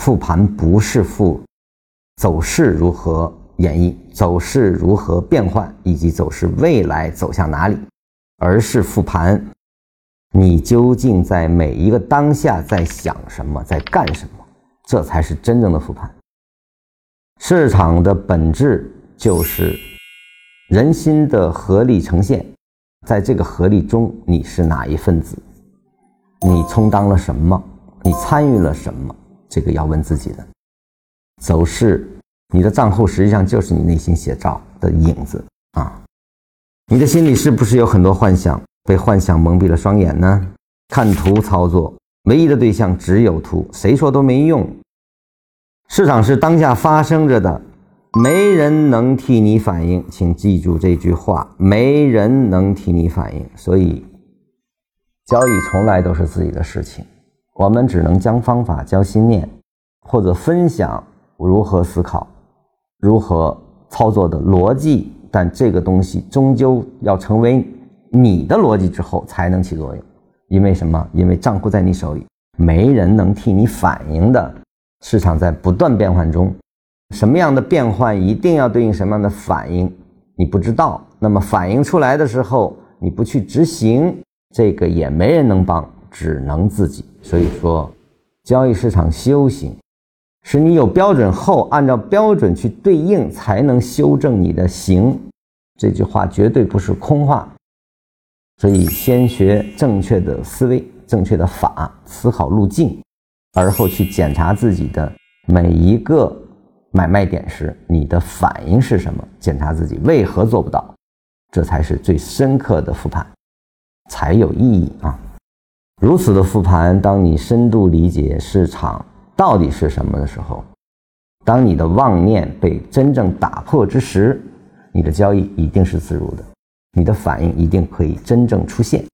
复盘不是复走势如何演绎，走势如何变换，以及走势未来走向哪里，而是复盘你究竟在每一个当下在想什么，在干什么，这才是真正的复盘。市场的本质就是人心的合力呈现，在这个合力中，你是哪一份子？你充当了什么？你参与了什么？这个要问自己的。走势，你的账户实际上就是你内心写照的影子啊！你的心里是不是有很多幻想？被幻想蒙蔽了双眼呢？看图操作，唯一的对象只有图，谁说都没用。市场是当下发生着的，没人能替你反应，请记住这句话：没人能替你反应。所以，交易从来都是自己的事情，我们只能将方法、教心念，或者分享如何思考、如何操作的逻辑。但这个东西终究要成为你的逻辑之后才能起作用。因为什么？因为账户在你手里，没人能替你反应的。市场在不断变换中，什么样的变换一定要对应什么样的反应，你不知道。那么反应出来的时候，你不去执行，这个也没人能帮，只能自己。所以说，交易市场修行，是你有标准后，按照标准去对应，才能修正你的行。这句话绝对不是空话。所以，先学正确的思维，正确的法，思考路径。而后去检查自己的每一个买卖点时，你的反应是什么？检查自己为何做不到，这才是最深刻的复盘，才有意义啊！如此的复盘，当你深度理解市场到底是什么的时候，当你的妄念被真正打破之时，你的交易一定是自如的，你的反应一定可以真正出现。